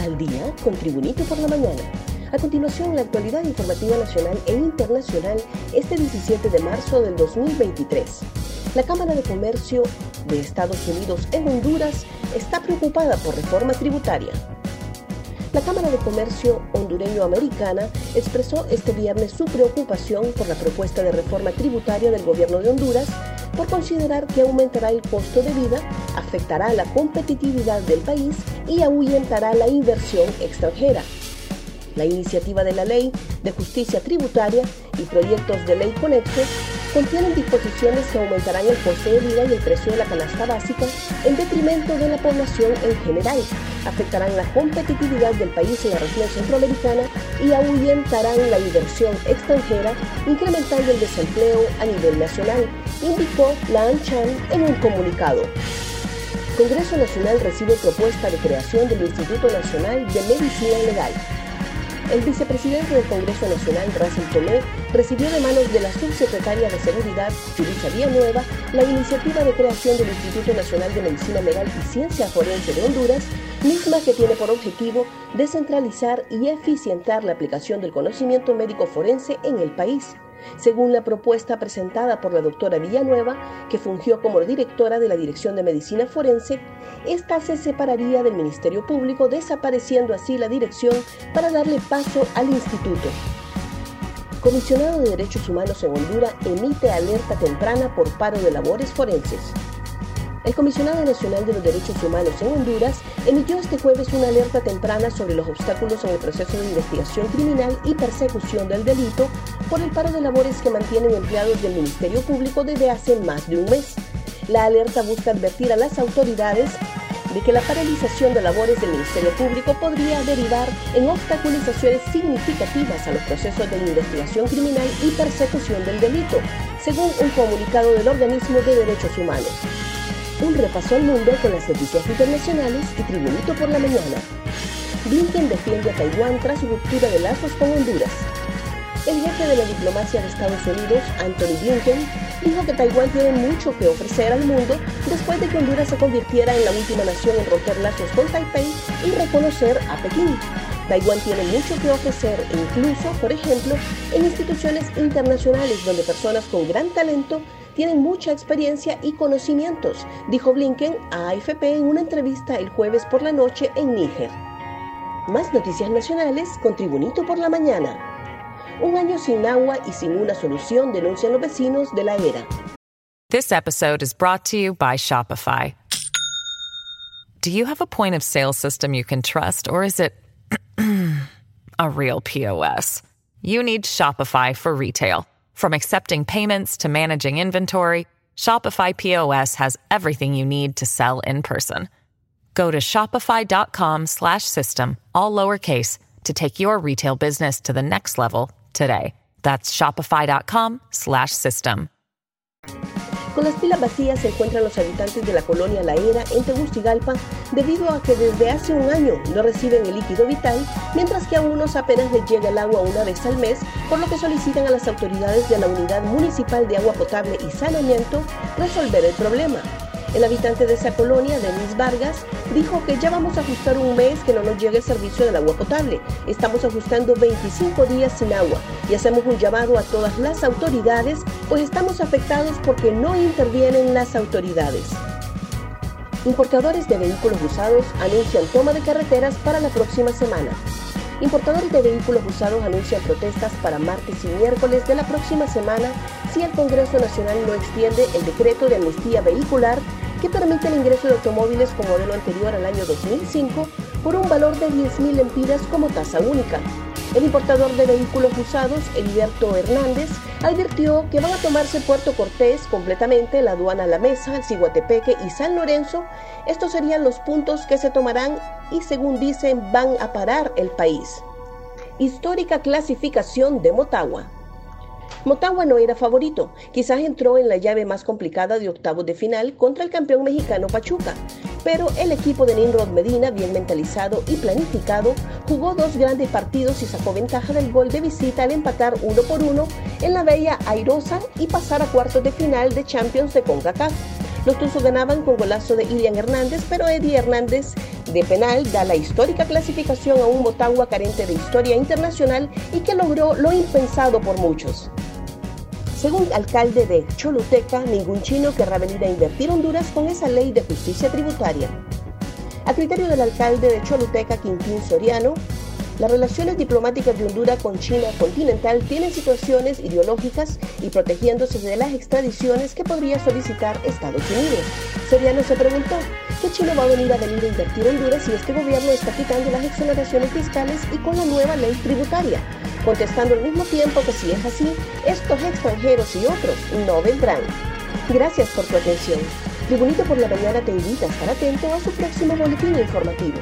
Al día con Tribunito por la mañana. A continuación, la actualidad informativa nacional e internacional este 17 de marzo del 2023. La Cámara de Comercio de Estados Unidos en Honduras está preocupada por reforma tributaria. La Cámara de Comercio hondureño-americana expresó este viernes su preocupación por la propuesta de reforma tributaria del gobierno de Honduras por considerar que aumentará el costo de vida, afectará la competitividad del país y ahuyentará la inversión extranjera. La iniciativa de la Ley de Justicia Tributaria y proyectos de ley conexos contienen disposiciones que aumentarán el costo de vida y el precio de la canasta básica en detrimento de la población en general, afectarán la competitividad del país en la región centroamericana y ahuyentarán la inversión extranjera, incrementando el desempleo a nivel nacional, indicó la ANCHAN en un comunicado. Congreso Nacional recibe propuesta de creación del Instituto Nacional de Medicina Legal. El vicepresidente del Congreso Nacional, Russell Tomé, recibió de manos de la subsecretaria de Seguridad, Julissa Villanueva, la iniciativa de creación del Instituto Nacional de Medicina Legal y Ciencia Forense de Honduras, misma que tiene por objetivo descentralizar y eficientar la aplicación del conocimiento médico forense en el país. Según la propuesta presentada por la doctora Villanueva, que fungió como directora de la Dirección de Medicina Forense, esta se separaría del Ministerio Público, desapareciendo así la dirección para darle paso al instituto. Comisionado de Derechos Humanos en Honduras emite alerta temprana por paro de labores forenses. El Comisionado Nacional de los Derechos Humanos en Honduras emitió este jueves una alerta temprana sobre los obstáculos en el proceso de investigación criminal y persecución del delito por el paro de labores que mantienen empleados del Ministerio Público desde hace más de un mes. La alerta busca advertir a las autoridades de que la paralización de labores del Ministerio Público podría derivar en obstaculizaciones significativas a los procesos de investigación criminal y persecución del delito, según un comunicado del organismo de derechos humanos. Un repaso al mundo con las noticias internacionales y Tribunito por la mañana. Blinken defiende a Taiwán tras ruptura de lazos con Honduras. El jefe de la diplomacia de Estados Unidos, Anthony Blinken, dijo que Taiwán tiene mucho que ofrecer al mundo después de que Honduras se convirtiera en la última nación en romper lazos con Taipei y reconocer a Pekín. Taiwán tiene mucho que ofrecer incluso, por ejemplo, en instituciones internacionales donde personas con gran talento tienen mucha experiencia y conocimientos, dijo Blinken a AFP en una entrevista el jueves por la noche en Níger. Más noticias nacionales con Tribunito por la mañana. Un año sin agua y sin una solución denuncian los vecinos de la era. This episode is brought to you by Shopify. Do you have a point of sale system you can trust, or is it a real POS? You need Shopify for retail. From accepting payments to managing inventory, Shopify POS has everything you need to sell in person. Go to shopify.com slash system, all lowercase to take your retail business to the next level today. That's shopify.com/system. Con las pilas vacías se encuentran los habitantes de la colonia La Era en Tegucigalpa debido a que desde hace un año no reciben el líquido vital, mientras que a unos apenas les llega el agua una vez al mes, por lo que solicitan a las autoridades de la Unidad Municipal de Agua Potable y Saneamiento resolver el problema. El habitante de esa colonia, Denis Vargas, dijo que ya vamos a ajustar un mes que no nos llegue el servicio del agua potable. Estamos ajustando 25 días sin agua y hacemos un llamado a todas las autoridades, pues estamos afectados porque no intervienen las autoridades. Importadores de vehículos usados anuncian toma de carreteras para la próxima semana. Importadores de vehículos usados anuncian protestas para martes y miércoles de la próxima semana si el Congreso Nacional no extiende el decreto de amnistía vehicular que permite el ingreso de automóviles con modelo anterior al año 2005 por un valor de 10.000 lempiras como tasa única. El importador de vehículos usados, Heriberto Hernández, advirtió que van a tomarse Puerto Cortés completamente, la aduana La Mesa, Ciguatepeque y San Lorenzo. Estos serían los puntos que se tomarán y según dicen van a parar el país. Histórica clasificación de Motagua. Motagua no era favorito, quizás entró en la llave más complicada de octavos de final contra el campeón mexicano Pachuca, pero el equipo de Nimrod Medina, bien mentalizado y planificado, jugó dos grandes partidos y sacó ventaja del gol de visita al empatar uno por uno en la bella Airosa y pasar a cuartos de final de Champions de CONCACAF. Los Tuzos ganaban con golazo de Ilian Hernández, pero Eddie Hernández de penal da la histórica clasificación a un Motagua carente de historia internacional y que logró lo impensado por muchos. Según alcalde de Choluteca, ningún chino querrá venir a invertir Honduras con esa ley de justicia tributaria. A criterio del alcalde de Choluteca, Quintín Soriano, las relaciones diplomáticas de Honduras con China continental tienen situaciones ideológicas y protegiéndose de las extradiciones que podría solicitar Estados Unidos. Soriano se preguntó, ¿qué chino va a venir a venir a invertir Honduras si este gobierno está quitando las exoneraciones fiscales y con la nueva ley tributaria? Contestando al mismo tiempo que si es así, estos extranjeros y otros no vendrán. Gracias por tu atención. Tribunito por la Mañana te invita a estar atento a su próximo boletín informativo.